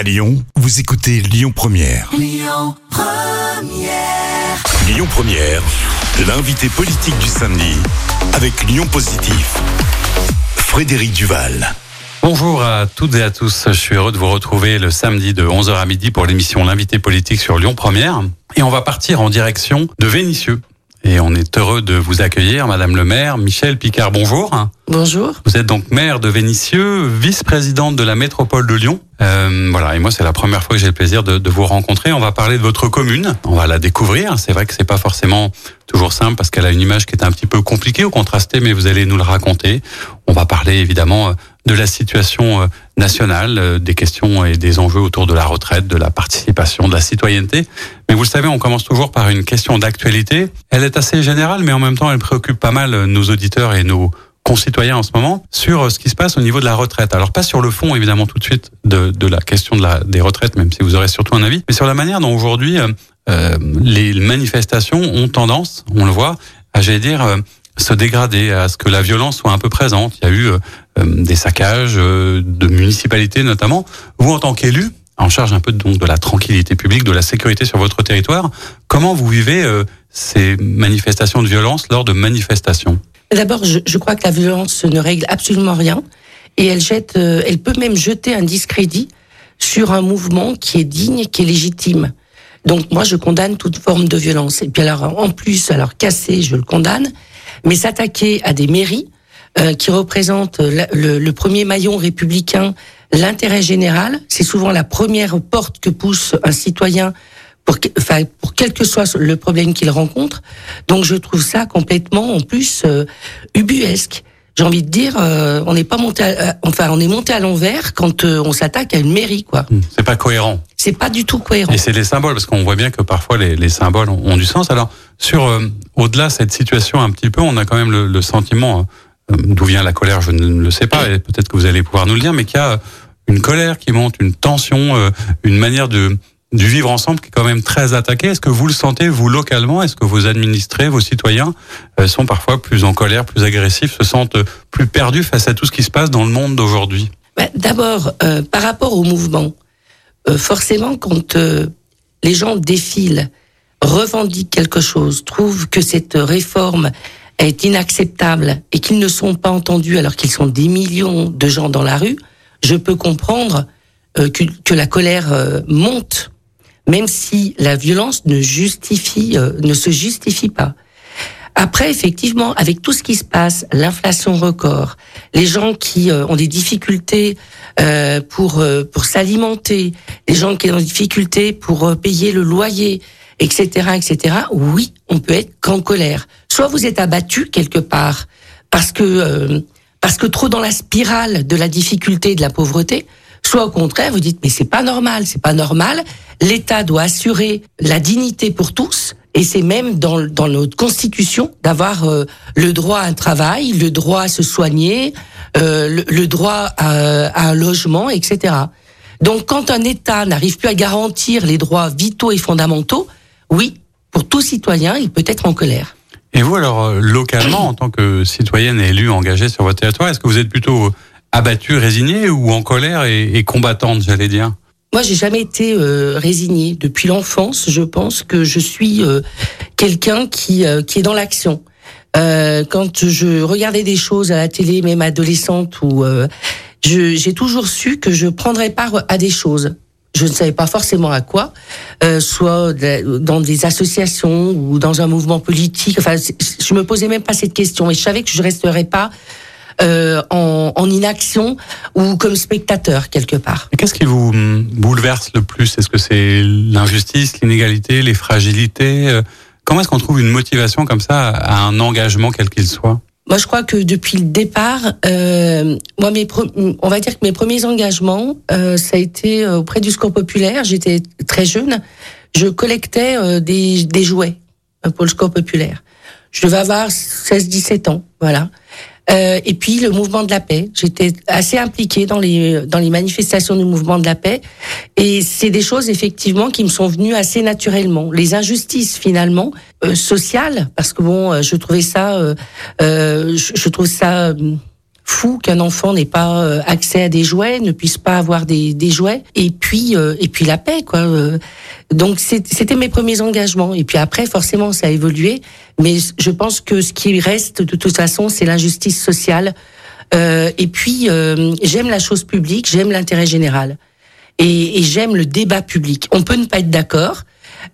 À Lyon, vous écoutez Lyon Première. Lyon Première. l'invité politique du samedi avec Lyon Positif. Frédéric Duval. Bonjour à toutes et à tous. Je suis heureux de vous retrouver le samedi de 11h à midi pour l'émission L'invité politique sur Lyon Première. Et on va partir en direction de Vénissieux. Et on est heureux de vous accueillir, Madame le maire, Michel Picard. Bonjour. Bonjour. Vous êtes donc maire de Vénissieux, vice-présidente de la métropole de Lyon. Euh, voilà, et moi c'est la première fois que j'ai le plaisir de, de, vous rencontrer. On va parler de votre commune, on va la découvrir. C'est vrai que c'est pas forcément toujours simple parce qu'elle a une image qui est un petit peu compliquée ou contrastée, mais vous allez nous le raconter. On va parler évidemment de la situation euh, nationale, euh, des questions et des enjeux autour de la retraite, de la participation, de la citoyenneté. Mais vous le savez, on commence toujours par une question d'actualité. Elle est assez générale, mais en même temps, elle préoccupe pas mal nos auditeurs et nos concitoyens en ce moment sur euh, ce qui se passe au niveau de la retraite. Alors pas sur le fond évidemment tout de suite de, de la question de la, des retraites, même si vous aurez surtout un avis, mais sur la manière dont aujourd'hui euh, les manifestations ont tendance, on le voit, à j'allais dire euh, se dégrader, à ce que la violence soit un peu présente. Il y a eu euh, des saccages de municipalités notamment. Vous en tant qu'élu, en charge un peu donc de la tranquillité publique, de la sécurité sur votre territoire, comment vous vivez ces manifestations de violence lors de manifestations? D'abord, je, je, crois que la violence ne règle absolument rien et elle jette, euh, elle peut même jeter un discrédit sur un mouvement qui est digne, qui est légitime. Donc moi, je condamne toute forme de violence. Et puis alors, en plus, alors casser, je le condamne, mais s'attaquer à des mairies euh, qui représentent le, le, le premier maillon républicain, l'intérêt général, c'est souvent la première porte que pousse un citoyen pour, enfin, pour quel que soit le problème qu'il rencontre. Donc je trouve ça complètement, en plus, euh, ubuesque. J'ai envie de dire, euh, on n'est pas monté, à, enfin, on est monté à l'envers quand euh, on s'attaque à une mairie, quoi. Hmm, c'est pas cohérent. C'est pas du tout cohérent. Et c'est les symboles, parce qu'on voit bien que parfois les, les symboles ont, ont, du sens. Alors, sur euh, au-delà de cette situation un petit peu, on a quand même le, le sentiment euh, d'où vient la colère, je ne le sais pas, et peut-être que vous allez pouvoir nous le dire, mais qu'il y a une colère qui monte, une tension, euh, une manière de vivre ensemble qui est quand même très attaqué. Est-ce que vous le sentez, vous, localement? Est-ce que vos administrés, vos citoyens euh, sont parfois plus en colère, plus agressifs, se sentent plus perdus face à tout ce qui se passe dans le monde d'aujourd'hui? Bah, D'abord, euh, par rapport au mouvement, euh, forcément, quand euh, les gens défilent, revendiquent quelque chose, trouvent que cette réforme est inacceptable et qu'ils ne sont pas entendus alors qu'ils sont des millions de gens dans la rue, je peux comprendre euh, que, la colère euh, monte même si la violence ne justifie, euh, ne se justifie pas. Après, effectivement, avec tout ce qui se passe, l'inflation record, les gens qui ont des difficultés pour pour s'alimenter, les gens qui ont des difficultés pour payer le loyer, etc., etc. Oui, on peut être qu'en colère. Soit vous êtes abattu quelque part parce que parce que trop dans la spirale de la difficulté et de la pauvreté, soit au contraire vous dites mais c'est pas normal, c'est pas normal. L'État doit assurer la dignité pour tous et c'est même dans, dans notre constitution d'avoir euh, le droit à un travail, le droit à se soigner, euh, le, le, droit à, à, un logement, etc. Donc quand un État n'arrive plus à garantir les droits vitaux et fondamentaux, oui, pour tout citoyen, il peut être en colère. Et vous alors, euh, localement, en tant que citoyenne élue engagée sur votre territoire, est-ce que vous êtes plutôt abattue, résignée ou en colère et, et combattante, j'allais dire? Moi, j'ai jamais été euh, résignée depuis l'enfance. Je pense que je suis euh, quelqu'un qui euh, qui est dans l'action. Euh, quand je regardais des choses à la télé, même adolescente, ou j'ai toujours su que je prendrais part à des choses. Je ne savais pas forcément à quoi, soit dans des associations ou dans un mouvement politique. Enfin, je me posais même pas cette question, et je savais que je resterais pas euh, en, en, inaction ou comme spectateur quelque part. Qu'est-ce qui vous bouleverse le plus? Est-ce que c'est l'injustice, l'inégalité, les fragilités? Euh, Comment est-ce qu'on trouve une motivation comme ça à un engagement quel qu'il soit? Moi, je crois que depuis le départ, euh, moi, mes on va dire que mes premiers engagements, euh, ça a été euh, auprès du Score populaire. J'étais très jeune. Je collectais euh, des, jouets pour le Score populaire. Je devais avoir 16-17 ans, voilà. Euh, et puis le mouvement de la paix. J'étais assez impliquée dans les dans les manifestations du mouvement de la paix, et c'est des choses effectivement qui me sont venues assez naturellement. Les injustices finalement euh, sociales, parce que bon, euh, je trouvais ça, euh, euh je, je, trouve ça fou qu'un enfant n'ait pas euh, accès à des jouets, ne puisse pas avoir des, des jouets, et puis euh, et puis la paix quoi. Euh. Donc c'était mes premiers engagements. Et puis après forcément ça a évolué, mais je pense que ce qui reste de toute façon c'est l'injustice sociale. Euh, et puis j'aime la chose publique, j'aime l'intérêt général, et, et j'aime le débat public. On peut ne pas être d'accord.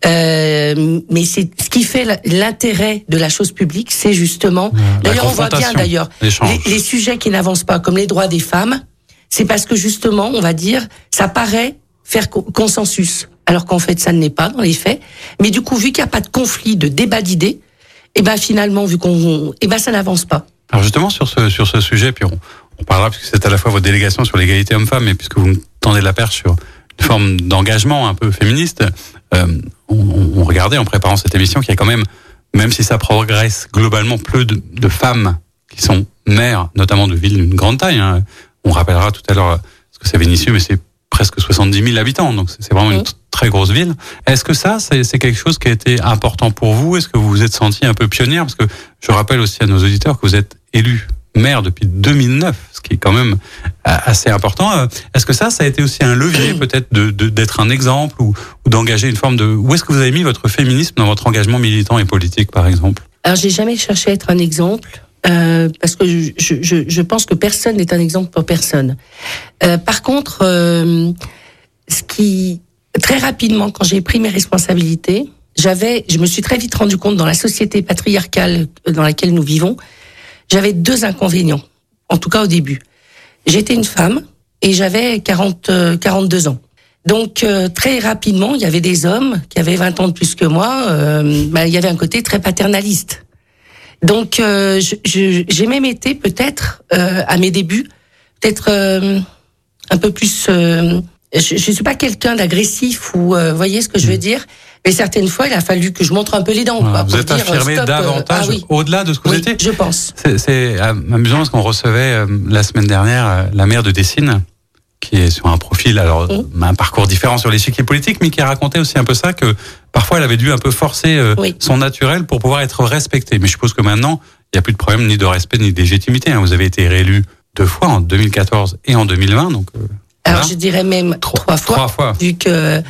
Euh, mais c'est ce qui fait l'intérêt de la chose publique, c'est justement. d'ailleurs, on voit bien d'ailleurs les, les, sujets qui n'avancent pas, comme les droits des femmes, c'est parce que justement, on va dire, ça paraît faire consensus, alors qu'en fait, ça ne l'est pas dans les faits. Mais du coup, vu qu'il n'y a pas de conflit, de débat d'idées, et eh ben finalement, vu qu'on, et eh ben ça n'avance pas. Alors justement sur ce sur ce sujet, puis on, on parlera puisque c'est à la fois votre délégation sur l'égalité homme-femme, et puisque vous me tendez la perche sur forme d'engagement un peu féministe. Euh, on, on, regardait en préparant cette émission qu'il y a quand même, même si ça progresse globalement, peu de, de femmes qui sont mères, notamment de villes d'une grande taille. Hein. On rappellera tout à l'heure ce que c'est Vénissieux, mais c'est presque 70 000 habitants, donc c'est vraiment une très grosse ville. Est-ce que ça, c'est quelque chose qui a été important pour vous? Est-ce que vous vous êtes senti un peu pionnière? Parce que je rappelle aussi à nos auditeurs que vous êtes élu maire depuis 2009, ce qui est quand même euh, assez important. Euh, est-ce que ça, ça a été aussi un levier peut-être de, d'être un exemple ou, d'engager une forme de... Où est-ce que vous avez mis votre féminisme dans votre engagement militant et politique, par exemple? Alors, j'ai jamais cherché à être un exemple. Euh, parce que je, je, je, pense que personne n'est un exemple pour personne. Euh, par contre, euh, ce qui très rapidement, quand j'ai pris mes responsabilités, j'avais, je me suis très vite rendu compte dans la société patriarcale dans laquelle nous vivons, j'avais deux inconvénients, en tout cas au début. J'étais une femme et j'avais 40, 42 euh, ans. Donc euh, très rapidement, il y avait des hommes qui avaient 20 ans de plus que moi. Euh, bah, il y avait un côté très paternaliste. Donc euh, j'ai même été peut-être à mes débuts, peut-être un peu plus. je ne suis pas quelqu'un d'agressif ou voyez ce que je veux mm. dire. Mais certaines fois, il a fallu que je montre un peu les dents. quoi, vous êtes affirmé euh, davantage ah au-delà de ce que vous étiez. Je pense. C'est amusant parce qu'on recevait euh, la semaine dernière euh, la maire de Dessine, qui est sur un profil, alors un parcours différent sur l'échiquier politique, mais qui a raconté aussi un peu ça que parfois elle avait dû un peu forcer son naturel pour pouvoir être respectée. Mais je suppose que maintenant, il n'y a plus de problème ni de respect ni de légitimité. Hein. Vous avez été réélu deux fois en 2014 et en 2020, donc alors je dirais même trois, fois, trois fois, vu que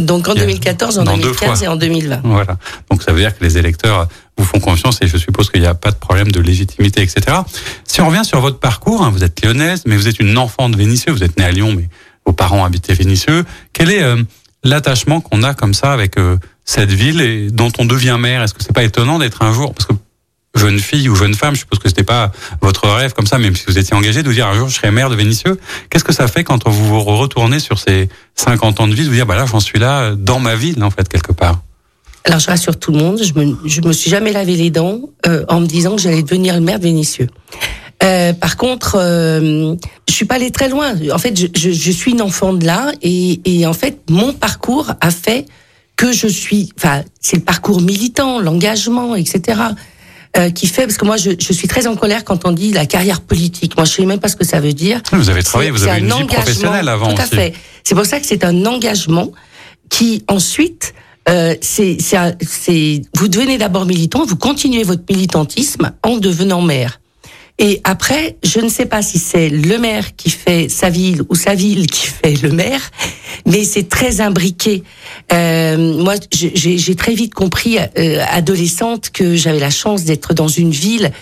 donc en 2014, en 2015 et en 2020. Voilà. Donc ça veut dire que les électeurs vous font confiance et je suppose qu'il n'y a pas de problème de légitimité, etc. Si on revient sur votre parcours, hein, vous êtes lyonnaise, mais vous êtes une enfant de Vénissieux, vous êtes née à Lyon, mais vos parents habitaient Vénissieux. Quel est euh, l'attachement qu'on a comme ça avec euh, cette ville et dont on devient maire? Est-ce que c'est pas étonnant d'être un jour, parce que jeune fille ou jeune femme, je suppose que c'était pas votre rêve comme ça, même si vous étiez engagé, de vous dire un jour je serai maire de Vénissieux. Qu'est-ce que ça fait quand vous vous retournez sur ces 50 ans de vie, de vous dire bah là j'en suis là dans ma ville en fait quelque part? Alors je rassure tout le monde, je me, je me suis jamais lavé les dents euh, en me disant que j'allais devenir le maire de Vénissieux. Euh, par contre, euh, je suis pas allée très loin. En fait, je, je, je suis une enfant de là, et, et en fait, mon parcours a fait que je suis. Enfin, c'est le parcours militant, l'engagement, etc. Euh, qui fait parce que moi je, je, suis très en colère quand on dit la carrière politique. Moi je sais même pas ce que ça veut dire. Vous avez travaillé, vous avez une vie professionnelle avant Tout à fait. C'est pour ça que c'est un engagement qui ensuite euh, c'est vous devenez d'abord militant, vous continuez votre militantisme en devenant maire. Et après, je ne sais pas si c'est le maire qui fait sa ville ou sa ville qui fait le maire, mais c'est très imbriqué. Euh, moi, j'ai très vite compris, euh, adolescente, que j'avais la chance d'être dans une ville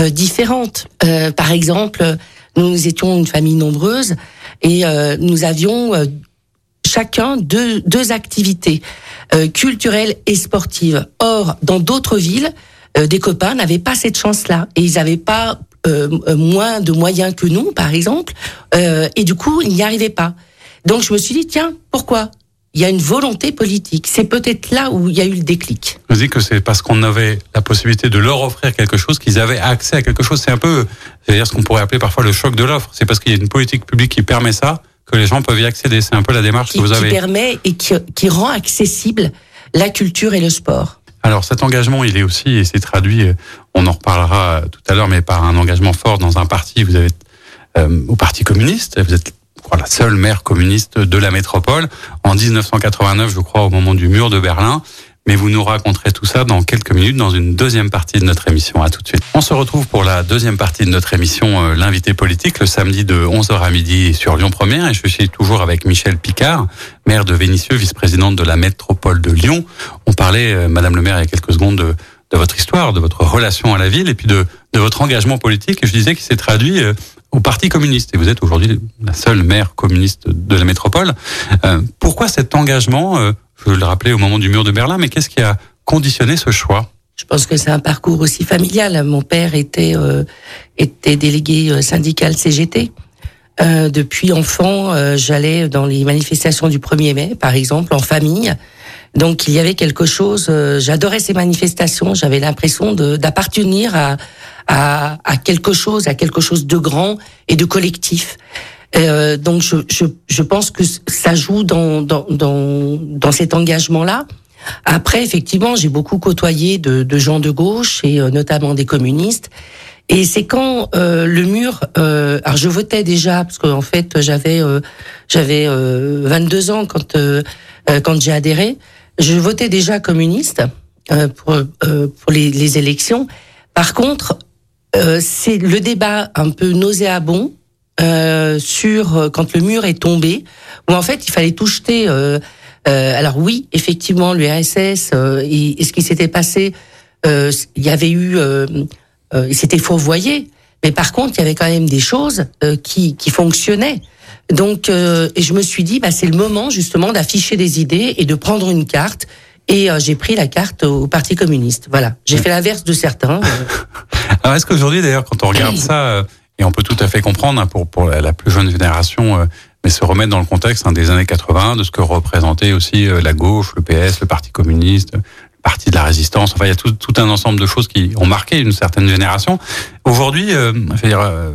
euh, différente. Euh, par exemple, nous étions une famille nombreuse et euh, nous avions chacun deux, deux activités culturelles et sportives. Or, dans d'autres villes, des copains n'avaient pas cette chance-là et ils n'avaient pas euh, euh, moins de moyens que nous, par exemple, euh, et du coup, il n'y arrivait pas. Donc je me suis dit, tiens, pourquoi? Il y a une volonté politique. C'est peut-être là où il y a eu le déclic. Vous dites que c'est parce qu'on avait la possibilité de leur offrir quelque chose qu'ils avaient accès à quelque chose. C'est un peu, c'est-à-dire ce qu'on pourrait appeler parfois le choc de l'offre. C'est parce qu'il y a une politique publique qui permet ça que les gens peuvent y accéder. C'est un peu la démarche que vous avez. Qui permet et qui, qui rend accessible la culture et le sport. Alors cet engagement, il est aussi, et c'est traduit, euh, on en reparlera tout à l'heure, mais par un engagement fort dans un parti. Vous avez euh, au Parti communiste, vous êtes la seule maire communiste de la métropole en 1989, je crois, au moment du mur de Berlin. Mais vous nous raconterez tout ça dans quelques minutes dans une deuxième partie de notre émission. À tout de suite. On se retrouve pour la deuxième partie de notre émission, euh, l'invité politique, le samedi de 11h à midi sur Lyon Première. Et je suis toujours avec Michel Picard, maire de Vénissieux, vice-présidente de la métropole de Lyon. On parlait, euh, Madame le maire, il y a quelques secondes de, votre histoire, de votre relation à la ville et puis de, de votre engagement politique. Et je disais qu'il s'est traduit euh, au Parti communiste. Et vous êtes aujourd'hui la seule maire communiste de la métropole. pourquoi cet engagement je le rappeler au moment du mur de Berlin, mais qu'est-ce qui a conditionné ce choix? Je pense que c'est un parcours aussi familial. Mon père était euh, était délégué euh, syndical CGT. Euh, depuis enfant, j'allais dans les manifestations du 1er mai, par exemple, en famille. Donc il y avait quelque chose. J'adorais ces manifestations. J'avais l'impression d'appartenir à quelque chose, à quelque chose de grand et de collectif. Euh, donc je, je, je, pense que ça joue dans, dans, dans, dans cet engagement-là. Après, effectivement, j'ai beaucoup côtoyé de, de, gens de gauche et euh, notamment des communistes. Et c'est quand euh, le mur, euh, alors je votais déjà parce qu'en fait j'avais euh, j'avais 22 ans quand quand j'ai adhéré. Je votais déjà communiste pour pour les, les, élections. Par contre, c'est le débat un peu nauséabond euh, sur euh, quand le mur est tombé, où en fait il fallait tout jeter. Euh, euh alors oui, effectivement, l'URSS et, et, ce qui s'était passé, il y avait eu, c'était fourvoyé, mais par contre il y avait quand même des choses qui, qui fonctionnaient. Donc, et je me suis dit, bah, c'est le moment justement d'afficher des idées et de prendre une carte. Et j'ai pris la carte au Parti communiste. Voilà, j'ai fait l'inverse de certains. Alors, est-ce qu'aujourd'hui, d'ailleurs, quand on regarde ça, et on peut tout à fait comprendre hein, pour, pour la plus jeune génération, euh, mais se remettre dans le contexte hein, des années 80, de ce que représentait aussi euh, la gauche, le PS, le Parti communiste, le Parti de la résistance. Enfin, il y a tout, tout un ensemble de choses qui ont marqué une certaine génération. Aujourd'hui, euh, je veux euh,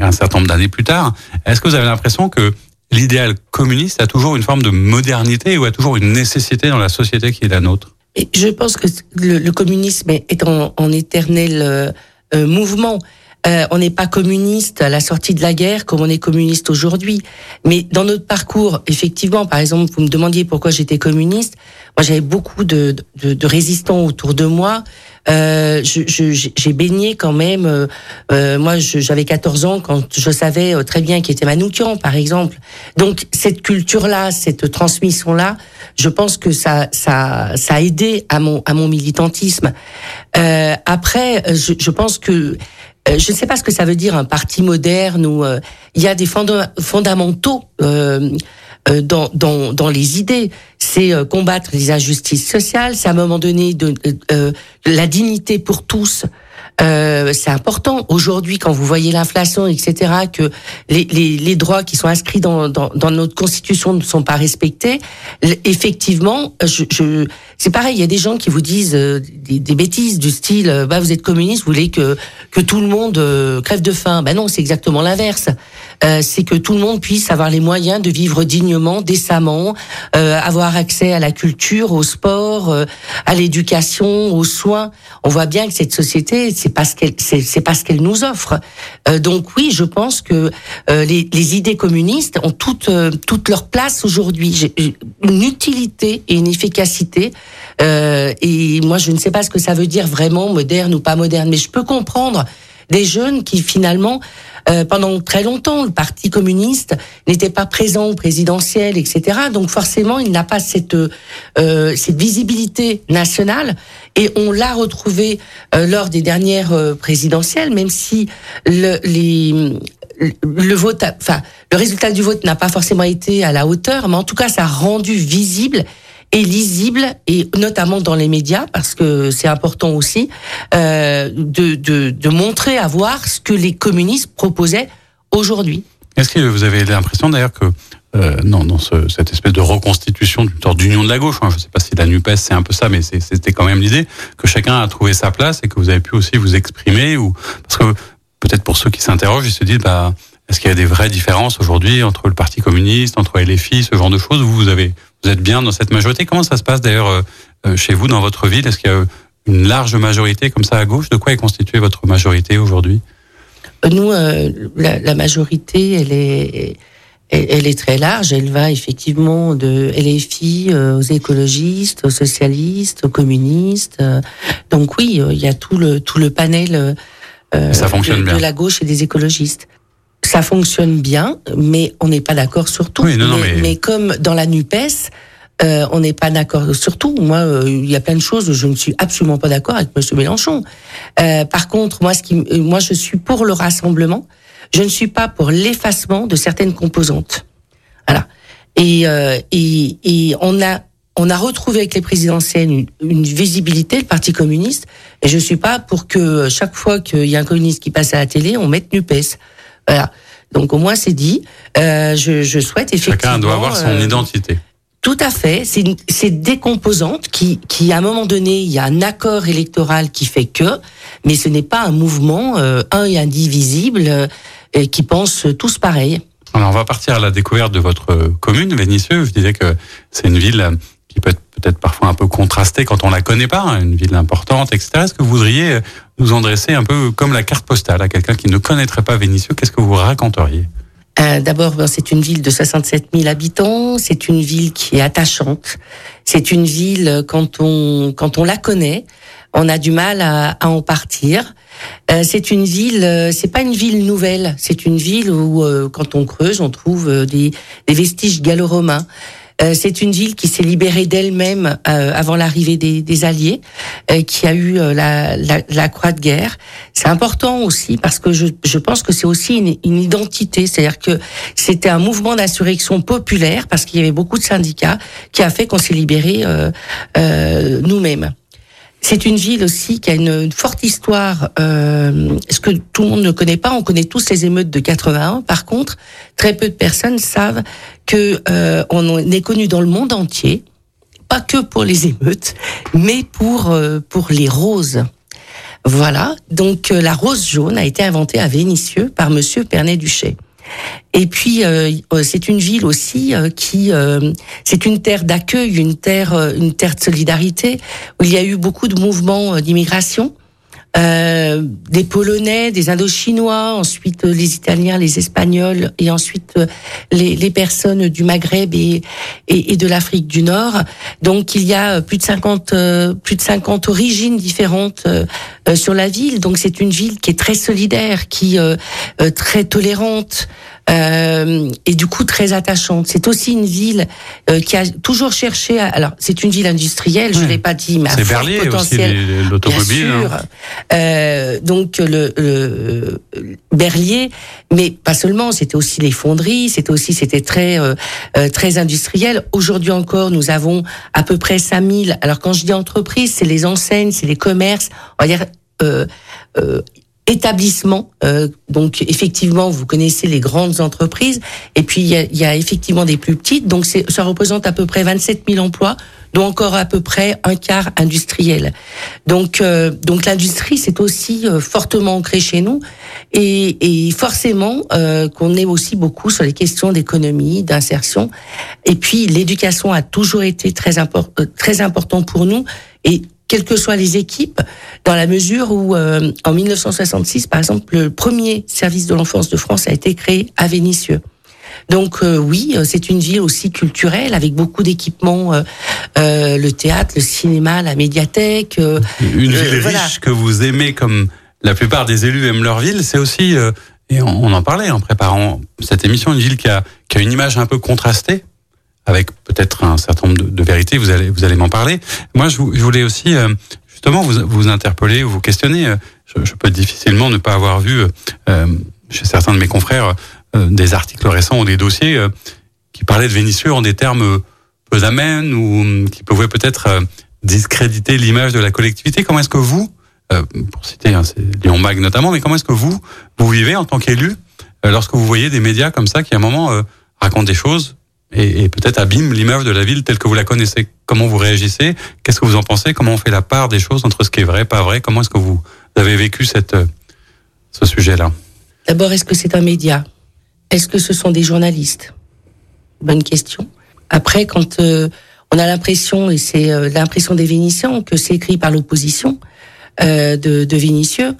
un certain nombre d'années plus tard, est-ce que vous avez l'impression que l'idéal communiste a toujours une forme de modernité ou a toujours une nécessité dans la société qui est la nôtre? Je pense que le, le communisme est en, en éternel euh, mouvement. Euh, on n'est pas communiste à la sortie de la guerre comme on est communiste aujourd'hui. Mais dans notre parcours, effectivement, par exemple, vous me demandiez pourquoi j'étais communiste. Moi, j'avais beaucoup de, de, de, résistants autour de moi. Euh, j'ai baigné quand même. Euh, euh moi, j'avais 14 ans quand je savais euh, très bien qui était Manoukian, par exemple. Donc, cette culture-là, cette transmission-là, je pense que ça, ça, ça a aidé à mon, à mon militantisme. Euh, après, je, je pense que je ne sais pas ce que ça veut dire un parti moderne où euh, il y a des fondamentaux euh, dans, dans, dans, les idées. C'est combattre les injustices sociales, c'est à un moment donné de, la dignité pour tous. Euh, c'est important aujourd'hui quand vous voyez l'inflation, etc., que les, les, les, droits qui sont inscrits dans, dans, dans, notre constitution ne sont pas respectés. Effectivement, je, je c'est pareil. Il y a des gens qui vous disent euh, des, bêtises du style, euh, bah vous êtes communiste, vous voulez que que tout le monde crève de faim. Ben non, c'est exactement l'inverse. c'est que tout le monde puisse avoir les moyens de vivre dignement, décemment, avoir accès à la culture, au sport, à l'éducation, aux soins. On voit bien que cette société, c'est pas ce qu'elle nous offre. Euh, donc oui, je pense que euh, les, idées communistes ont toute euh, leur place aujourd'hui, une utilité et une efficacité. et moi, je ne sais pas ce que ça veut dire vraiment moderne ou pas moderne, mais je peux comprendre des jeunes qui finalement pendant très longtemps, le Parti communiste n'était pas présent au présidentiel, etc. Donc forcément, il n'a pas cette visibilité nationale. Et on l'a retrouvé euh, lors des dernières euh, présidentielles, même si le, le résultat du vote n'a pas forcément été à la hauteur, mais en tout cas, ça a rendu visible et lisible, et notamment dans les médias, parce que c'est important aussi, euh, de, de montrer, à voir ce que les communistes proposaient aujourd'hui. Est-ce que vous avez l'impression d'ailleurs que euh, non, cette espèce de reconstitution d'une sorte d'union de la gauche, hein, je ne sais pas si la NUPES c'est un peu ça, mais c'était quand même l'idée que chacun a trouvé sa place et que vous avez pu aussi vous exprimer, ou parce que peut-être pour ceux qui s'interrogent, ils se disent bah est-ce qu'il y a des vraies différences aujourd'hui entre le Parti communiste, entre LFI, ce genre de choses? Vous, vous êtes bien dans cette majorité. Comment ça se passe d'ailleurs euh, euh, chez vous, dans votre ville? Est-ce qu'il y a une large majorité comme ça à gauche? De quoi est constituée votre majorité aujourd'hui? Nous, euh, la, majorité, elle est, elle, est très large. Elle va effectivement de LFI aux écologistes, aux socialistes, aux communistes. Donc oui, il y a tout le tout le panel ça fonctionne de, bien. la gauche et des écologistes. Ça fonctionne bien, mais on n'est pas d'accord sur tout. Oui, non, non, mais... mais comme dans la Nupes, euh, on n'est pas d'accord sur tout. Moi, euh, il y a plein de choses où je ne suis absolument pas d'accord avec Monsieur Mélenchon. Euh, par contre, moi, ce qui, moi, je suis pour le rassemblement. Je ne suis pas pour l'effacement de certaines composantes. Voilà. Et, et, et on a on a retrouvé avec les présidentielles une, une, visibilité, le Parti communiste, et je suis pas pour que chaque fois qu'il y a un communiste qui passe à la télé, on mette Nupes. Voilà. Donc au moins c'est dit. Euh, je, je, souhaite effectivement. Chacun doit avoir son euh, identité. Tout à fait. C'est des composantes qui, qui, à un moment donné, il y a un accord électoral qui fait que, mais ce n'est pas un mouvement euh, un et indivisible euh, qui pense tous pareil. Alors on va partir à la découverte de votre commune, Vénissieux. Je disais que c'est une ville qui peut être peut-être parfois un peu contrastée quand on la connaît pas, hein, une ville importante, etc. Est-ce que vous voudriez nous en dresser un peu comme la carte postale à quelqu'un qui ne connaîtrait pas Vénissieux? Qu'est-ce que vous raconteriez? Euh, D'abord, c'est une ville de 67 000 habitants. C'est une ville qui est attachante. C'est une ville quand on quand on la connaît, on a du mal à, à en partir. Euh, c'est une ville, euh, c'est pas une ville nouvelle. C'est une ville où, euh, quand on creuse, on trouve euh, des, des vestiges gallo-romains. Euh, c'est une ville qui s'est libérée d'elle-même euh, avant l'arrivée des, des, Alliés, qui a eu la, la, la, croix de guerre. C'est important aussi parce que je, je pense que c'est aussi une, une identité, c'est-à-dire que c'était un mouvement d'insurrection populaire parce qu'il y avait beaucoup de syndicats qui a fait qu'on s'est libéré nous-mêmes. C'est une ville aussi qui a une, forte histoire, euh, ce que tout le monde ne connaît pas. On connaît tous les émeutes de 81. Par contre, très peu de personnes savent que euh, on est connu dans le monde entier, pas que pour les émeutes, mais pour euh, pour les roses. Voilà. Donc euh, la rose jaune a été inventée à Vénissieux par Monsieur Pernet-Duché. Et puis euh, c'est une ville aussi euh, qui euh, c'est une terre d'accueil, une terre une terre de solidarité où il y a eu beaucoup de mouvements d'immigration. Euh, des Polonais, des Indochinois, ensuite les Italiens, les Espagnols, et ensuite les, les personnes du Maghreb et, de l'Afrique du Nord. Donc il y a plus de 50 plus de 50 origines différentes euh, sur la ville. Donc c'est une ville qui est très solidaire, qui euh, très tolérante. Euh, et du coup très attachante. C'est aussi une ville euh, qui a toujours cherché. À, alors c'est une ville industrielle, je l'ai pas dit, mais c'est Berlier potentiel. aussi l'automobile. Hein. Euh, donc le, le, Berlier, mais pas seulement. C'était aussi les fonderies, c'était aussi c'était très euh, très industriel. Aujourd'hui encore, nous avons à peu près 5000. Alors quand je dis entreprise, c'est les enseignes, c'est les commerces. On va dire euh, euh, établissements. Euh, donc effectivement, vous connaissez les grandes entreprises, et puis il y a, y a, effectivement des plus petites. Donc ça représente à peu près 27 000 emplois, dont encore à peu près un quart industriel. Donc euh, donc l'industrie c'est aussi euh, fortement ancré chez nous, et, et forcément euh, qu'on est aussi beaucoup sur les questions d'économie, d'insertion. Et puis l'éducation a toujours été très important, très important pour nous, et quelles que soient les équipes, dans la mesure où, euh, en 1966, par exemple, le premier service de l'enfance de France a été créé à Vénissieux. Donc euh, oui, c'est une ville aussi culturelle avec beaucoup d'équipements, euh, le théâtre, le cinéma, la médiathèque. une ville voilà. riche que vous aimez comme la plupart des élus aiment leur ville, c'est aussi, et on, on, en parlait en préparant cette émission, une ville qui a, qui a une image un peu contrastée avec peut-être un certain nombre de, de, vérités. Vous allez, vous allez m'en parler. Moi, je, je voulais aussi euh, justement vous, vous interpeller ou vous questionner. Je, je, peux difficilement ne pas avoir vu euh, chez certains de mes confrères euh, des articles récents ou des dossiers euh, qui parlaient de Vénissieux en des termes peu amènes ou qui pouvaient peut-être euh, discréditer l'image de la collectivité. Comment est-ce que vous, euh, pour citer hein, Lyon Mag notamment, mais comment est-ce que vous vous vivez en tant qu'élu lorsque vous voyez des médias comme ça qui à un moment racontent des choses et, et peut-être abîme l'image de la ville telle que vous la connaissez. Comment vous réagissez? Qu'est-ce que vous en pensez? Comment on fait la part des choses entre ce qui est vrai, pas vrai? Comment est-ce que vous avez vécu cette, ce sujet-là? D'abord, est-ce que c'est un média? Est-ce que ce sont des journalistes? Bonne question. Après, quand euh, on a l'impression, et c'est euh, l'impression des Vénitiens, que c'est écrit par l'opposition euh, de, de Vénitieux,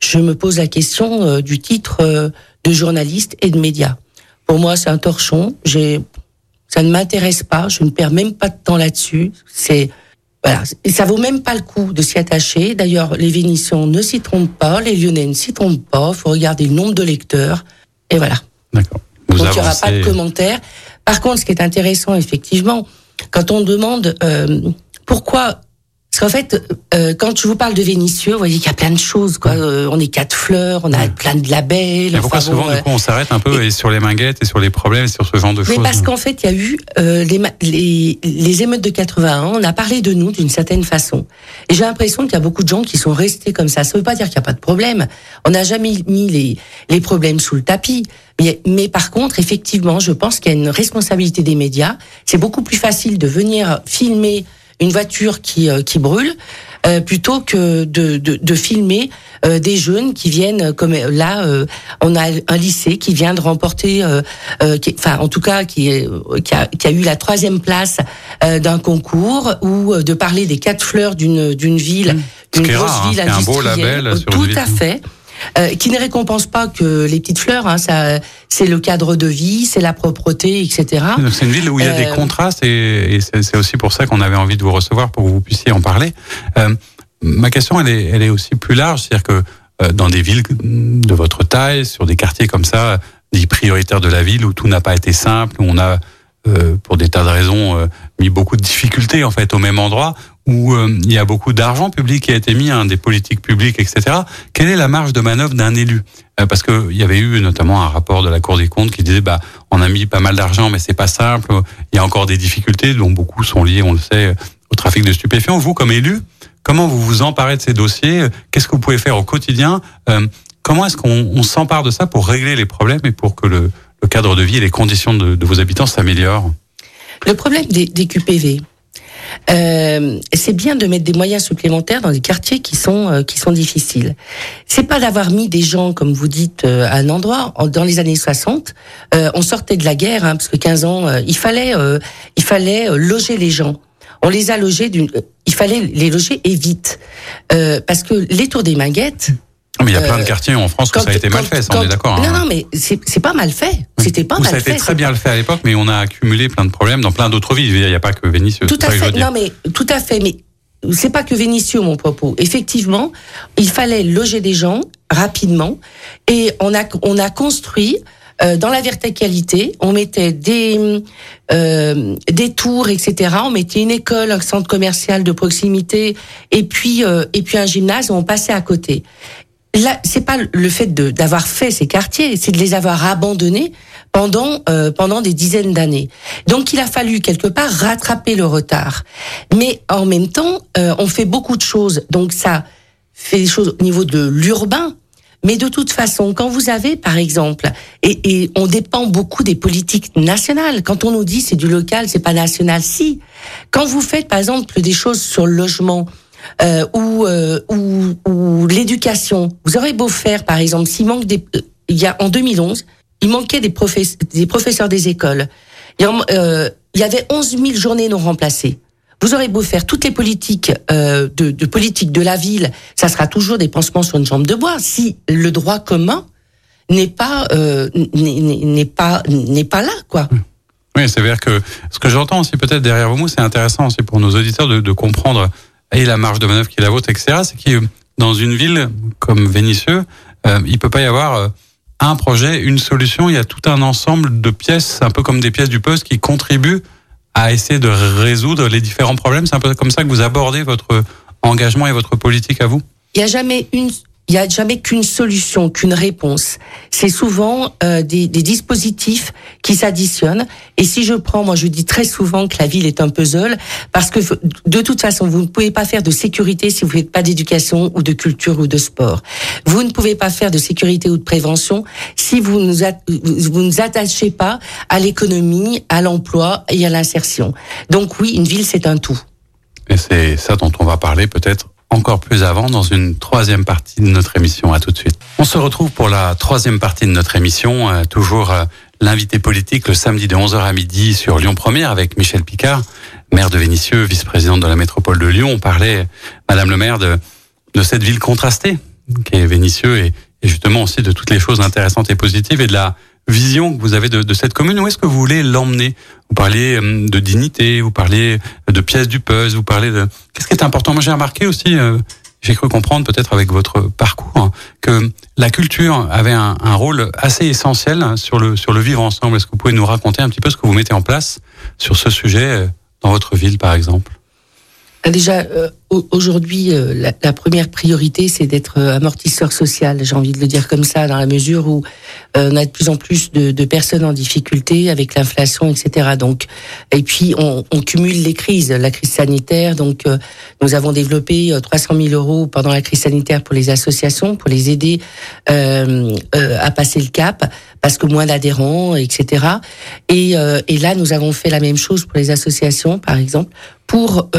je me pose la question du titre de journaliste et de média. Pour moi, c'est un torchon. J'ai, ça ne m'intéresse pas. Je ne perds même pas de temps là-dessus. C'est voilà, ça vaut même pas le coup de s'y attacher. D'ailleurs, les Vénitiens ne s'y trompent pas, les Lyonnais ne s'y trompent pas. Il faut regarder le nombre de lecteurs. Et voilà. D'accord. Donc il n'y aura pas de commentaires. Par contre, ce qui est intéressant, effectivement, quand on demande euh, pourquoi parce qu'en fait, euh, quand je vous parle de Vénitieux, vous voyez qu'il y a plein de choses. Quoi. Euh, on est quatre fleurs, on a plein de labels. Mais pourquoi souvent, du coup, on s'arrête un peu et, sur les minguettes et sur les problèmes et sur ce genre de choses Mais parce qu'en fait, il y a eu euh, les, les, les, émeutes de 81. On a parlé de nous d'une certaine façon. Et j'ai l'impression qu'il y a beaucoup de gens qui sont restés comme ça. Ça ne veut pas dire qu'il n'y a pas de problème. On n'a jamais mis les, les problèmes sous le tapis. Mais, mais par contre, effectivement, je pense qu'il y a une responsabilité des médias. C'est beaucoup plus facile de venir filmer une voiture qui, euh, qui brûle, euh, plutôt que de, de, de filmer euh, des jeunes qui viennent, comme là, on a un lycée qui vient de remporter, enfin en tout cas qui, qui, a, qui a eu la troisième place d'un concours, ou de parler des quatre fleurs d'une d'une ville, mmh. d'une grosse hein, ville industrielle. Tout à fait. Euh, qui ne récompense pas que les petites fleurs. Hein, ça, c'est le cadre de vie, c'est la propreté, etc. C'est une ville où il y a des euh, contrastes et, c'est aussi pour ça qu'on avait envie de vous recevoir pour que vous puissiez en parler. Euh, ma question, elle est, elle est aussi plus large, c'est-à-dire que dans des villes de votre taille, sur des quartiers comme ça, des prioritaires de la ville où tout n'a pas été simple, où on a pour des tas de raisons mis beaucoup de difficultés en fait au même endroit où euh, il y a beaucoup d'argent public qui a été mis, hein, des politiques publiques, etc. Quelle est la marge de manœuvre d'un élu? Euh, Parce qu'il y avait eu notamment un rapport de la Cour des comptes qui disait bah on a mis pas mal d'argent, mais c'est pas simple. Il y a encore des difficultés, dont beaucoup sont liées, on le sait, au trafic de stupéfiants. Vous, comme élu, comment vous vous emparez de ces dossiers? Qu'est-ce que vous pouvez faire au quotidien? Euh, Comment est-ce qu'on s'empare de ça pour régler les problèmes et pour que le, le cadre de vie et les conditions de, de vos habitants s'améliorent? Le problème des, des QPV, euh, c'est bien de mettre des moyens supplémentaires dans des quartiers qui sont euh, qui sont difficiles. C'est pas d'avoir mis des gens, comme vous dites, euh, à un endroit. Dans les années 60, euh, on sortait de la guerre, hein, parce que 15 ans, il fallait il fallait loger les gens. On les a logés d'une, il fallait les loger et vite, parce que les tours des Minguettes, mais il y a plein de euh, quartiers en France où ça a été mal fait, ça on est d'accord. Non, hein. non, mais c'est pas mal fait. C'était pas mal fait. Ça a été très bien le fait à l'époque, mais on a accumulé plein de problèmes dans plein d'autres villes. Il n'y a pas que Vénitieux. Tout à fait. Non, mais tout à fait. Mais c'est pas que Vénitieux mon propos. Effectivement, il fallait loger des gens rapidement, et on a on a construit. Euh, dans la verticalité, on mettait des euh, des tours, etc. On mettait une école, un centre commercial de proximité, et puis euh, et puis un gymnase. on passait à côté là, c'est pas le fait d'avoir fait ces quartiers, c'est de les avoir abandonnés pendant euh, pendant des dizaines d'années. Donc, il a fallu quelque part rattraper le retard. Mais en même temps, euh, on fait beaucoup de choses. Donc, ça fait des choses au niveau de l'urbain. Mais de toute façon, quand vous avez, par exemple, et, et, on dépend beaucoup des politiques nationales. Quand on nous dit c'est du local, c'est pas national, si. Quand vous faites, par exemple, des choses sur le logement, euh, ou, euh, ou, l'éducation. Vous aurez beau faire, par exemple, s'il manque des, euh, il y a en 2011, il manquait des, professeurs des écoles. Il y, avait 11 000 journées non remplacées. Vous aurez beau faire toutes les politiques de, politique de la ville, ça sera toujours des pansements sur une jambe de bois. Si le droit commun n'est pas n'est pas n'est pas là, quoi. Oui, c'est vrai que ce que j'entends aussi peut-être derrière mots, c'est intéressant aussi pour nos auditeurs de comprendre et la marge de manœuvre qui est la vôtre, etc., c'est que dans une ville comme Vénissieux, euh, il peut pas y avoir euh, un projet, une solution. Il y a tout un ensemble de pièces, un peu comme des pièces du poste, qui contribuent à essayer de résoudre les différents problèmes. C'est un peu comme ça que vous abordez votre engagement et votre politique à vous? Il n'y a jamais une il n'y a jamais qu'une solution, qu'une réponse. C'est souvent euh, des, des, dispositifs qui s'additionnent. Et si je prends, moi je dis très souvent que la ville est un puzzle, parce que de toute façon, vous ne pouvez pas faire de sécurité si vous ne faites pas d'éducation ou de culture ou de sport. Vous ne pouvez pas faire de sécurité ou de prévention si vous ne vous nous attachez pas à l'économie, à l'emploi et à l'insertion. Donc oui, une ville, c'est un tout. Et c'est ça dont on va parler peut-être encore plus avant dans une troisième partie de notre émission. À tout de suite. On se retrouve pour la troisième partie de notre émission, euh, toujours euh, l'invité politique le samedi de 11h à midi sur Lyon Première avec Michel Picard, maire de Vénissieux, vice-présidente de la métropole de Lyon. On parlait, Madame le maire, de, de cette ville contrastée qui est Vénissieux et, et justement aussi de toutes les choses intéressantes et positives et de la vision que vous avez de, de cette commune. Où est-ce que vous voulez l'emmener Vous parlez de dignité, vous parlez de pièces du puzzle, vous parlez de... Qu'est-ce qui est important? Moi, j'ai remarqué aussi, j'ai cru comprendre peut-être avec votre parcours, hein, que la culture avait un, rôle assez essentiel sur le, sur le vivre ensemble. Est-ce que vous pouvez nous raconter un petit peu ce que vous mettez en place sur ce sujet dans votre ville, par exemple? Déjà, euh, aujourd'hui, euh, la, première priorité, c'est d'être euh, amortisseur social. J'ai envie de le dire comme ça, dans la mesure où euh, on a de plus en plus de, personnes en difficulté avec l'inflation, etc. Donc, et puis on, cumule les crises, la crise sanitaire. Donc, nous avons développé 300 000 euros pendant la crise sanitaire pour les associations, pour les aider à passer le cap, parce que moins d'adhérents, etc. Et, et là, nous avons fait la même chose pour les associations, par exemple, pour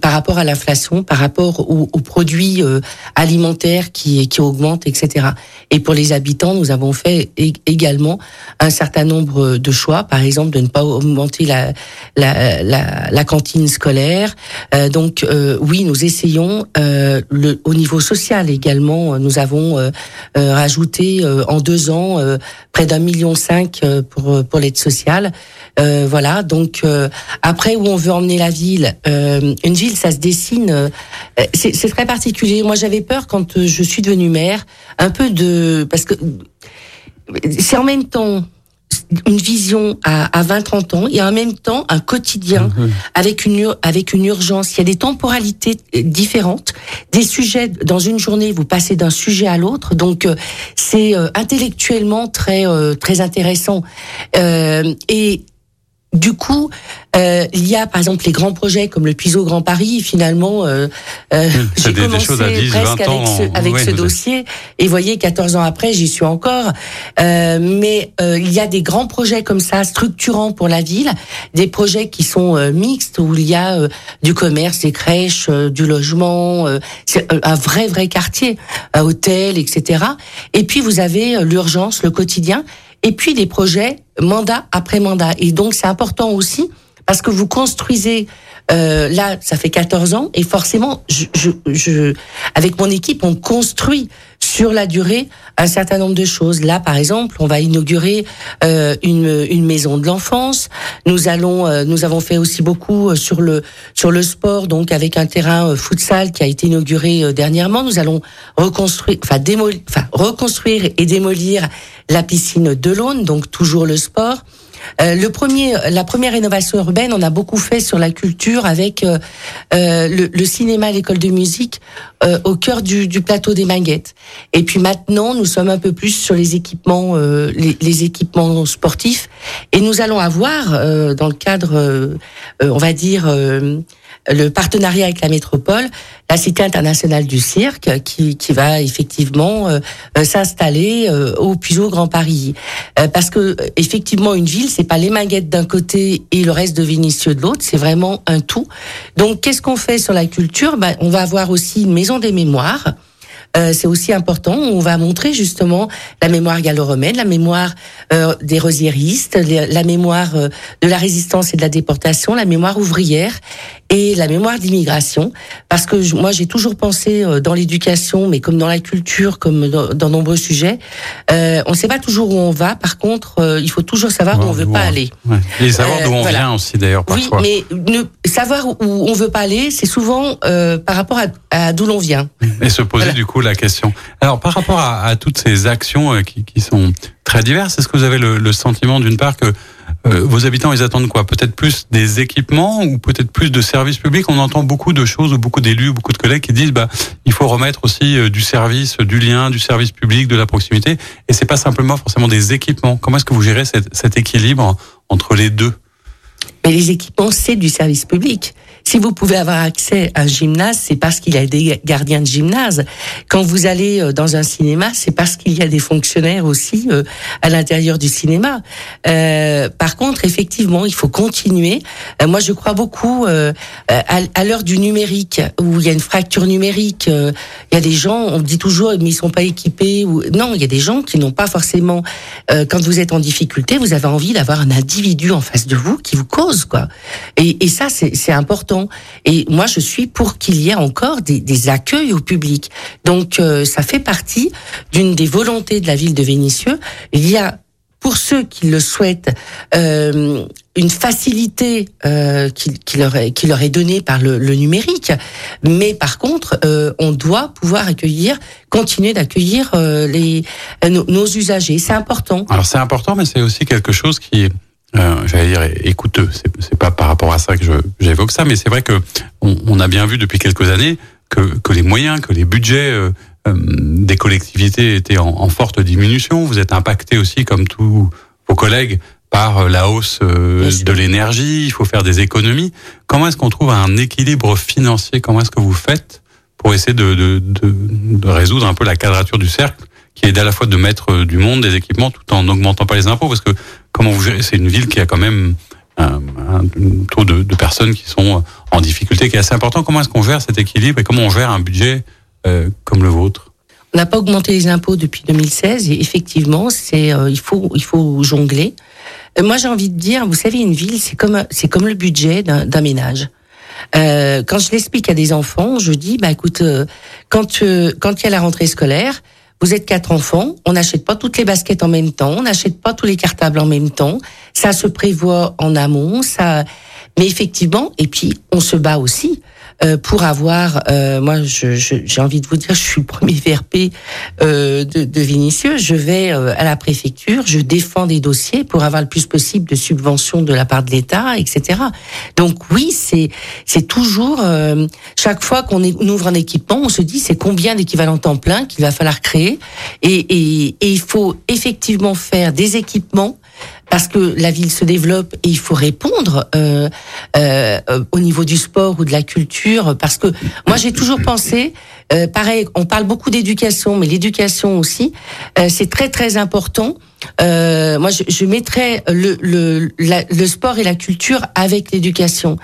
par rapport à l'inflation, par rapport aux, produits euh, alimentaires qui augmentent, etc. Et pour les habitants, nous avons fait également un certain nombre de choix, par exemple de ne pas augmenter la la, la, la cantine scolaire. Euh, donc euh, oui, nous essayons euh, le, au niveau social également. Nous avons rajouté en deux ans près d'un million cinq pour pour l'aide sociale. Voilà. Donc après où on veut emmener la vie euh, une ville, ça se dessine. Euh, c'est très particulier. Moi, j'avais peur quand euh, je suis devenue maire, un peu de parce que c'est en même temps une vision à, à 20-30 ans et en même temps un quotidien mhm. avec une avec une urgence. Il y a des temporalités différentes, des sujets dans une journée. Vous passez d'un sujet à l'autre, donc c'est intellectuellement très très intéressant. et du coup, euh, il y a par exemple les grands projets comme le Puiseau Grand Paris. Finalement, euh, euh, j'ai commencé presque avec ce, avec ce dossier et voyez, 14 ans après, j'y suis encore. Euh, mais euh, il y a des grands projets comme ça, structurants pour la ville, des projets qui sont euh, mixtes où il y a du commerce, des crèches, du logement, c'est un vrai vrai quartier, un hôtel, etc. Et puis vous avez l'urgence, le quotidien et puis des projets mandat après mandat. Et donc c'est important aussi parce que vous construisez euh, là, ça fait 14 ans et forcément, je, je, avec mon équipe, on construit sur la durée un certain nombre de choses. Là, par exemple, on va inaugurer euh, une, une maison de l'enfance. Nous allons, euh, nous avons fait aussi beaucoup euh, sur le sur le sport, donc avec un terrain euh, futsal qui a été inauguré dernièrement. Nous allons reconstruire, enfin démolir, enfin reconstruire et démolir la piscine de l'Aune, donc toujours le sport. Euh, le premier, la première rénovation urbaine, on a beaucoup fait sur la culture avec euh, euh le, le, cinéma, l'école de musique euh, au cœur du, du, plateau des Manguettes. Et puis maintenant, nous sommes un peu plus sur les équipements, les, les, équipements sportifs. Et nous allons avoir, dans le cadre, on va dire le partenariat avec la métropole, la Cité internationale du cirque, qui, qui va effectivement euh, euh, s'installer euh, au Grand Paris, parce que effectivement une ville, c'est pas les maguettes d'un côté et le reste de Vénitieux de l'autre, c'est vraiment un tout. Donc qu'est-ce qu'on fait sur la culture? Ben, on va avoir aussi une maison des mémoires euh, c'est aussi important. On va montrer justement la mémoire gallo-romaine, la mémoire euh, des rosiéristes, la mémoire euh, de la résistance et de la déportation, la mémoire ouvrière et la mémoire d'immigration. Parce que moi, j'ai toujours pensé dans l'éducation, mais comme dans la culture, comme dans, nombreux sujets, on ne sait pas toujours où on va. Par contre, il faut toujours savoir où on veut pas aller. Et savoir d'où on vient aussi, d'ailleurs, parfois. Oui, mais ne, savoir où on veut pas aller, c'est souvent par rapport à, à d'où l'on vient. Et se poser du coup la question. Alors, par rapport à, à toutes ces actions euh, qui, qui, sont très diverses, est-ce que vous avez le, le sentiment, d'une part, que euh, vos habitants, ils attendent quoi? Peut-être plus des équipements ou peut-être plus de services publics? On entend beaucoup de choses, beaucoup d'élus, beaucoup de collègues qui disent, bah, il faut remettre aussi euh, du service, du lien, du service public, de la proximité. Et c'est pas simplement forcément des équipements. Comment est-ce que vous gérez cet, cet équilibre entre les deux? Mais les équipements, c'est du service public. Si vous pouvez avoir accès à un gymnase, c'est parce qu'il y a des gardiens de gymnase. Quand vous allez euh, dans un cinéma, c'est parce qu'il y a des fonctionnaires aussi euh, à l'intérieur du cinéma. Euh, par contre, effectivement, il faut continuer. Euh, moi, je crois beaucoup euh, à, l'heure du numérique, où il y a une fracture numérique. il y a des gens, on dit toujours, mais ils sont pas équipés. Ou... Non, il y a des gens qui n'ont pas forcément. quand vous êtes en difficulté, vous avez envie d'avoir un individu en face de vous qui vous cause, quoi. Et, et ça, c'est important. Et moi, je suis pour qu'il y ait encore des, accueils au public. Donc, euh, ça fait partie d'une des volontés de la ville de Vénissieux. Il y a pour ceux qui le souhaitent, euh, une facilité euh, qui, leur est, donnée par le, numérique. Mais par contre, on doit pouvoir accueillir, continuer d'accueillir les nos, usagers. C'est important. Alors c'est important, mais c'est aussi quelque chose qui euh, j'allais dire écouteux. C'est, pas par rapport à ça que j'évoque ça, mais c'est vrai que on, on, a bien vu depuis quelques années que, que les moyens, que les budgets euh, euh des collectivités étaient en, en, forte diminution. Vous êtes impacté aussi, comme tous vos collègues, par la hausse de l'énergie. Il faut faire des économies. Comment est-ce qu'on trouve un équilibre financier? Comment est-ce que vous faites pour essayer de, de, de, de résoudre un peu la quadrature du cercle qui est à la fois de mettre du monde, des équipements, tout en n'augmentant pas les impôts, parce que comment vous gérez C'est une ville qui a quand même un, un taux de, personnes qui sont en difficulté qui est assez important. Comment est-ce qu'on gère cet équilibre et comment on gère un budget euh, comme le vôtre? On n'a pas augmenté les impôts depuis 2016 et effectivement, c'est euh, il faut il faut jongler. Euh, moi, j'ai envie de dire, vous savez, une ville, c'est comme c'est comme le budget d'un ménage. Euh, quand je l'explique à des enfants, je dis, bah écoute, euh, quand quand il y a la rentrée scolaire, vous êtes quatre enfants, on n'achète pas toutes les baskets en même temps, on n'achète pas tous les cartables en même temps. Ça se prévoit en amont, ça. Mais effectivement, et puis on se bat aussi euh, pour avoir. Euh, moi, j'ai envie de vous dire, je suis le premier VRP euh, de, de. Je vais euh, à la préfecture, je défends des dossiers pour avoir le plus possible de subventions de la part de l'État, etc. Donc oui, c'est c'est toujours euh, chaque fois qu'on ouvre un équipement, on se dit c'est combien d'équivalents temps plein qu'il va falloir créer, et, et, et il faut effectivement faire des équipements parce que la ville se développe et il faut répondre euh, euh, au niveau du sport ou de la culture. Parce que moi, j'ai toujours pensé, euh, pareil, on parle beaucoup d'éducation, mais l'éducation aussi, euh, c'est très très important. Euh, moi, je, je mettrais le, le, le sport et la culture avec l'éducation,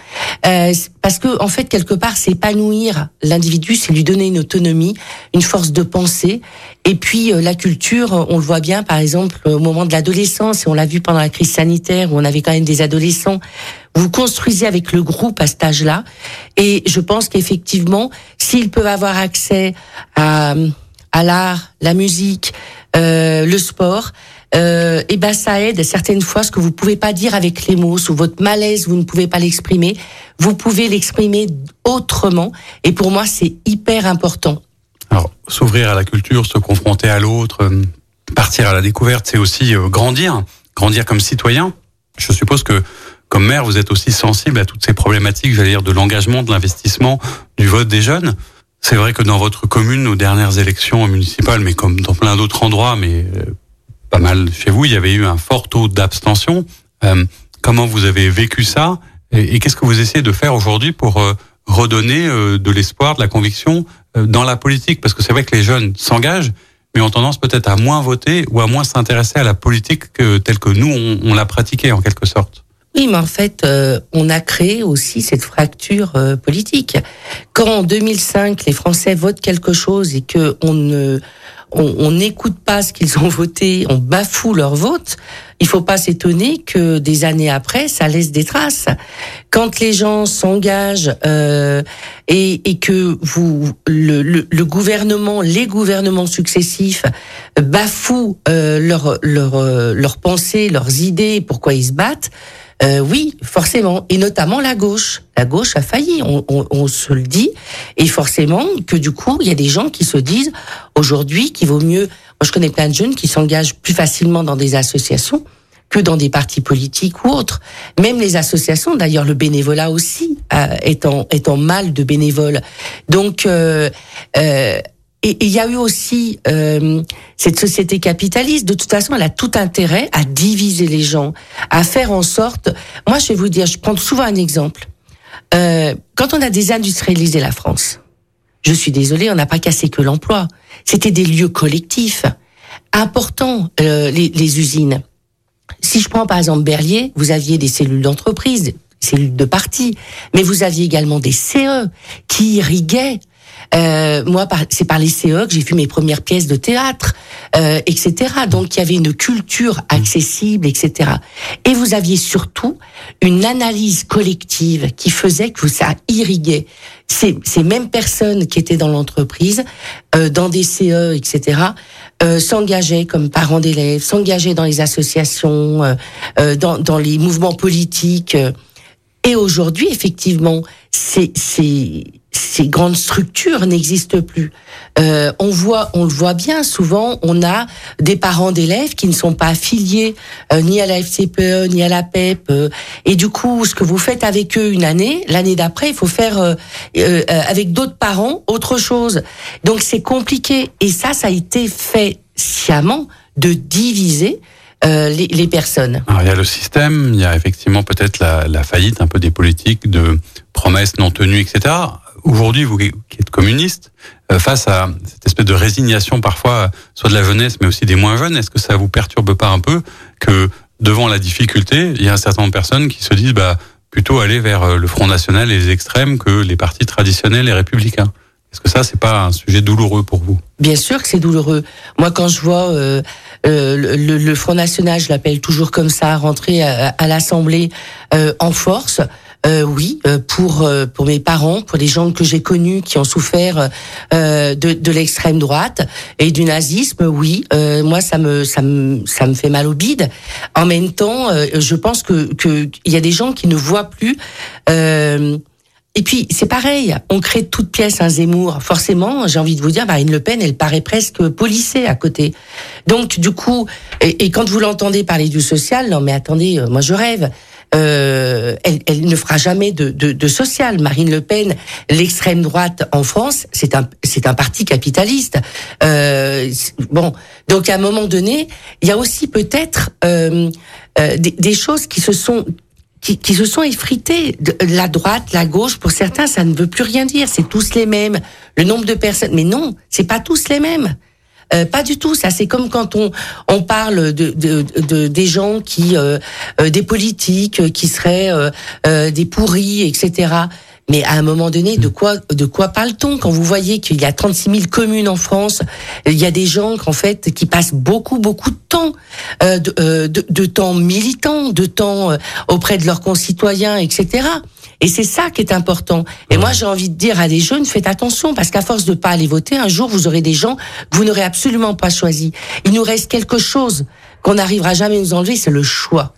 euh, parce que en fait, quelque part, c'est épanouir l'individu, c'est lui donner une autonomie, une force de pensée. Et puis euh, la culture, on le voit bien, par exemple, au moment de l'adolescence, et on l'a vu pendant la crise sanitaire, où on avait quand même des adolescents. Vous construisez avec le groupe à cet âge-là, et je pense qu'effectivement, s'ils peuvent avoir accès à à l'art, la musique, euh, le sport, euh, et ben ça aide certaines fois ce que vous pouvez pas dire avec les mots, sous votre malaise, vous ne pouvez pas l'exprimer, vous pouvez l'exprimer autrement. Et pour moi, c'est hyper important. Alors, s'ouvrir à la culture, se confronter à l'autre, euh, partir à la découverte, c'est aussi euh, grandir, grandir comme citoyen. Je suppose que comme maire, vous êtes aussi sensible à toutes ces problématiques, j'allais dire, de l'engagement, de l'investissement, du vote des jeunes. C'est vrai que dans votre commune, aux dernières élections municipales, mais comme dans plein d'autres endroits, mais euh, pas mal chez vous, il y avait eu un fort taux d'abstention. Euh, comment vous avez vécu ça Et, qu'est-ce que vous essayez de faire aujourd'hui pour euh, redonner euh, de l'espoir, de la conviction dans la politique? Parce que c'est vrai que les jeunes s'engagent, mais ont tendance peut-être à moins voter ou à moins s'intéresser à la politique que, telle que nous, on, l'a pratiquée en quelque sorte. Oui, mais en fait, on a créé aussi cette fracture politique. Quand en 2005, les Français votent quelque chose et que on ne on n'écoute pas ce qu'ils ont voté, on bafoue leur vote, il faut pas s'étonner que des années après, ça laisse des traces. Quand les gens s'engagent euh, et, et, que vous, le, le, le, gouvernement, les gouvernements successifs bafouent euh, leurs leur, leur pensées, leurs idées, pourquoi ils se battent, euh, oui, forcément, et notamment la gauche. La gauche a failli, on, on, on, se le dit, et forcément que du coup, il y a des gens qui se disent aujourd'hui qu'il vaut mieux. Moi, je connais plein de jeunes qui s'engagent plus facilement dans des associations que dans des partis politiques ou autres. Même les associations, d'ailleurs, le bénévolat aussi euh, est, en, est en mal de bénévoles. Donc, euh, euh, et il y a eu aussi euh, cette société capitaliste. De toute façon, elle a tout intérêt à diviser les gens, à faire en sorte. Moi, je vais vous dire, je prends souvent un exemple. Euh, quand on a désindustrialisé la France, je suis désolée, on n'a pas cassé que l'emploi. C'était des lieux collectifs importants, euh, les, les usines. Si je prends par exemple Berlier, vous aviez des cellules d'entreprise, cellules de parti, mais vous aviez également des CE qui irriguaient euh, moi, c'est par les CE que j'ai vu mes premières pièces de théâtre, euh, etc. Donc, il y avait une culture accessible, etc. Et vous aviez surtout une analyse collective qui faisait que ça irriguait ces, ces mêmes personnes qui étaient dans l'entreprise, euh, dans des CE, etc. euh, s'engageaient comme parents d'élèves, s'engageaient dans les associations, euh, euh, dans, dans les mouvements politiques. Et aujourd'hui, effectivement, ces, ces, ces grandes structures n'existent plus. Euh, on voit, on le voit bien. Souvent, on a des parents d'élèves qui ne sont pas affiliés euh, ni à la FCPE ni à la PEP. euh, et du coup, ce que vous faites avec eux une année, l'année d'après, il faut faire euh, euh, avec d'autres parents autre chose. Donc c'est compliqué. Et ça, ça a été fait sciemment de diviser euh, les, les personnes. Alors, il y a le système, il y a effectivement peut-être la, la faillite un peu des politiques de promesses non tenues, etc. Aujourd'hui, vous qui êtes communiste, euh, face à cette espèce de résignation parfois, soit de la jeunesse, mais aussi des moins jeunes, est-ce que ça vous perturbe pas un peu que devant la difficulté, il y a un certain nombre de personnes qui se disent bah plutôt aller vers euh, le Front National et les extrêmes que les partis traditionnels et républicains? Est-ce que ça, c'est pas un sujet douloureux pour vous? Bien sûr que c'est douloureux. Moi, quand je vois euh, euh, le, Front National, je l'appelle toujours comme ça, rentrer à, à l'Assemblée euh, en force. Euh, oui, euh, pour euh, pour mes parents, pour les gens que j'ai connus qui ont souffert euh, de, de l'extrême droite et du nazisme, oui, euh, moi ça me ça me ça me fait mal au bide. En même temps, euh, je pense que que il y a des gens qui ne voient plus. Et puis, c'est pareil, on crée de toutes pièces un Zemmour. Forcément, j'ai envie de vous dire, Marine Le Pen, elle paraît presque policée à côté. Donc, du coup, et, et quand vous l'entendez parler du social, non mais attendez, moi je rêve. Euh, elle, elle, ne fera jamais de, de, de, social. Marine Le Pen, l'extrême droite en France, c'est un c'est un parti capitaliste. Euh, bon, donc à un moment donné, il y a aussi peut-être euh, euh, des, des, choses qui se sont qui, qui, se sont effritées. La droite, la gauche, pour certains, ça ne veut plus rien dire. C'est tous les mêmes. Le nombre de personnes, mais non, c'est pas tous les mêmes. Euh, pas du tout. Ça, c'est comme quand on on parle de, de, de des gens qui euh, euh, des politiques qui seraient euh, des pourris, etc. Mais à un moment donné, de quoi de quoi parle-t-on quand vous voyez qu'il y a 36 000 communes en France Il y a des gens en fait qui passent beaucoup beaucoup de temps, euh, de, de, de, temps militant, de temps auprès de leurs concitoyens, etc. Et c'est ça qui est important. Et moi, j'ai envie de dire à des jeunes, faites attention, parce qu'à force de pas aller voter, un jour, vous aurez des gens que vous n'aurez absolument pas choisis. Il nous reste quelque chose qu'on n'arrivera jamais à nous enlever, c'est le choix.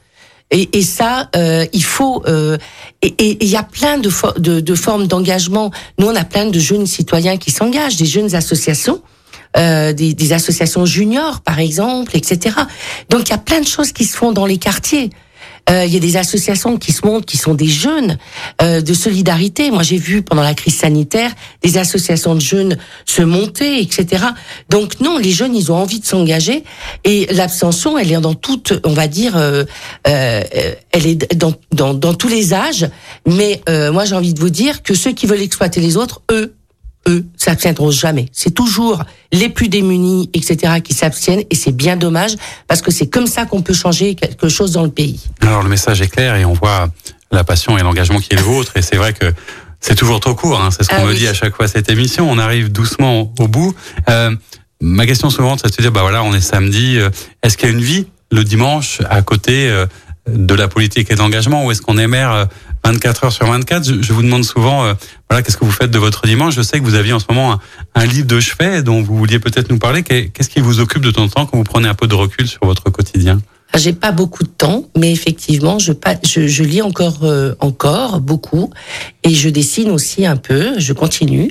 Et, et ça, euh, il faut. Euh, et il y a plein de, for de, de formes d'engagement. Nous, on a plein de jeunes citoyens qui s'engagent, des jeunes associations. Euh, des, des, associations juniors, par exemple, etc. Donc il y a plein de choses qui se font dans les quartiers. Euh, il y a des associations qui se montent, qui sont des jeunes euh, de solidarité. Moi, j'ai vu pendant la crise sanitaire des associations de jeunes se monter, etc. Donc non, les jeunes, ils ont envie de s'engager et l'abstention, elle est dans toute, on va dire, euh, elle est dans, dans, dans, tous les âges. Mais moi, j'ai envie de vous dire que ceux qui veulent exploiter les autres, eux, eux, s'abstiendront jamais. C'est toujours les plus démunis, etc., qui s'abstiennent, et c'est bien dommage, parce que c'est comme ça qu'on peut changer quelque chose dans le pays. Alors le message est clair, et on voit la passion et l'engagement qui est le vôtre, et c'est vrai que c'est toujours trop court, hein, c'est ce qu'on ah, me oui. dit à chaque fois cette émission, on arrive doucement au bout. Euh, ma question souvent, c'est de se dire, bah voilà, on est samedi, euh, est-ce qu'il y a une vie le dimanche à côté euh, de la politique et de l'engagement, ou est-ce qu'on est maire 24 heures sur 24. Je, je vous demande souvent, euh, voilà, qu'est-ce que vous faites de votre dimanche? Je sais que vous aviez en ce moment un, un livre de chevet dont vous vouliez peut-être nous parler. Qu'est-ce qui vous occupe de temps en temps quand vous prenez un peu de recul sur votre quotidien? J'ai pas beaucoup de temps, mais effectivement, je, je, je lis encore, euh, encore beaucoup, et je dessine aussi un peu. Je continue.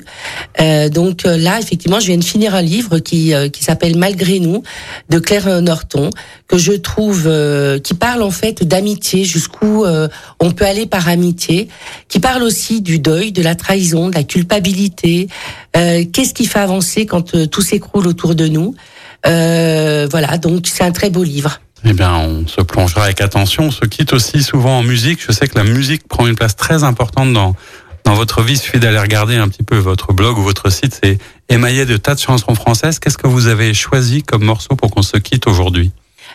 Euh, donc là, effectivement, je viens de finir un livre qui euh, qui s'appelle Malgré nous de Claire Norton, que je trouve euh, qui parle en fait d'amitié, jusqu'où euh, on peut aller par amitié, qui parle aussi du deuil, de la trahison, de la culpabilité. Euh, Qu'est-ce qui fait avancer quand tout s'écroule autour de nous? Voilà, donc c'est un très beau livre. Eh bien, on se plongera avec attention. On se quitte aussi souvent en musique. Je sais que la musique prend une place très importante dans dans votre vie. Il suffit d'aller regarder un petit peu votre blog ou votre site. C'est émaillé de tas de chansons françaises. Qu'est-ce que vous avez choisi comme morceau pour qu'on se quitte aujourd'hui?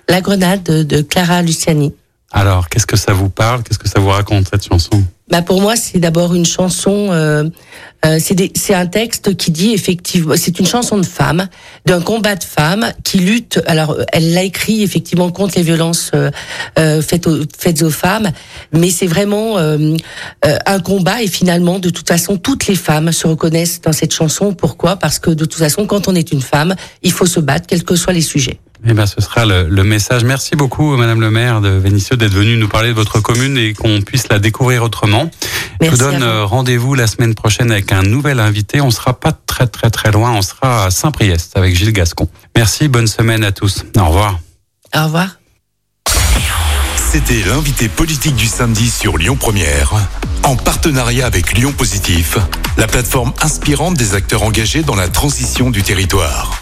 La Grenade de Clara Luciani. Alors, qu'est-ce que ça vous parle? Qu'est-ce que ça vous raconte cette chanson? Bah pour moi, c'est d'abord une chanson. Euh, euh, c'est un texte qui dit effectivement, c'est une chanson de femme, d'un combat de femmes qui lutte. Alors, elle l'a écrit effectivement contre les violences euh, euh faites, aux, faites aux femmes, mais c'est vraiment euh, euh, un combat. Et finalement, de toute façon, toutes les femmes se reconnaissent dans cette chanson. Pourquoi? Parce que de toute façon, quand on est une femme, il faut se battre, quels que soient les sujets. Eh ben, ce sera le, le, message. Merci beaucoup, Madame le maire de Vénissieux, d'être venue nous parler de votre commune et qu'on puisse la découvrir autrement. Je vous donne euh, rendez-vous la semaine prochaine avec un nouvel invité. On sera pas très très très loin. On sera à Saint-Priest avec Gilles Gascon. Merci, bonne semaine à tous. Au revoir. Au revoir. C'était l'invité politique du samedi sur Lyon Première, en partenariat avec Lyon Positif, la plateforme inspirante des acteurs engagés dans la transition du territoire.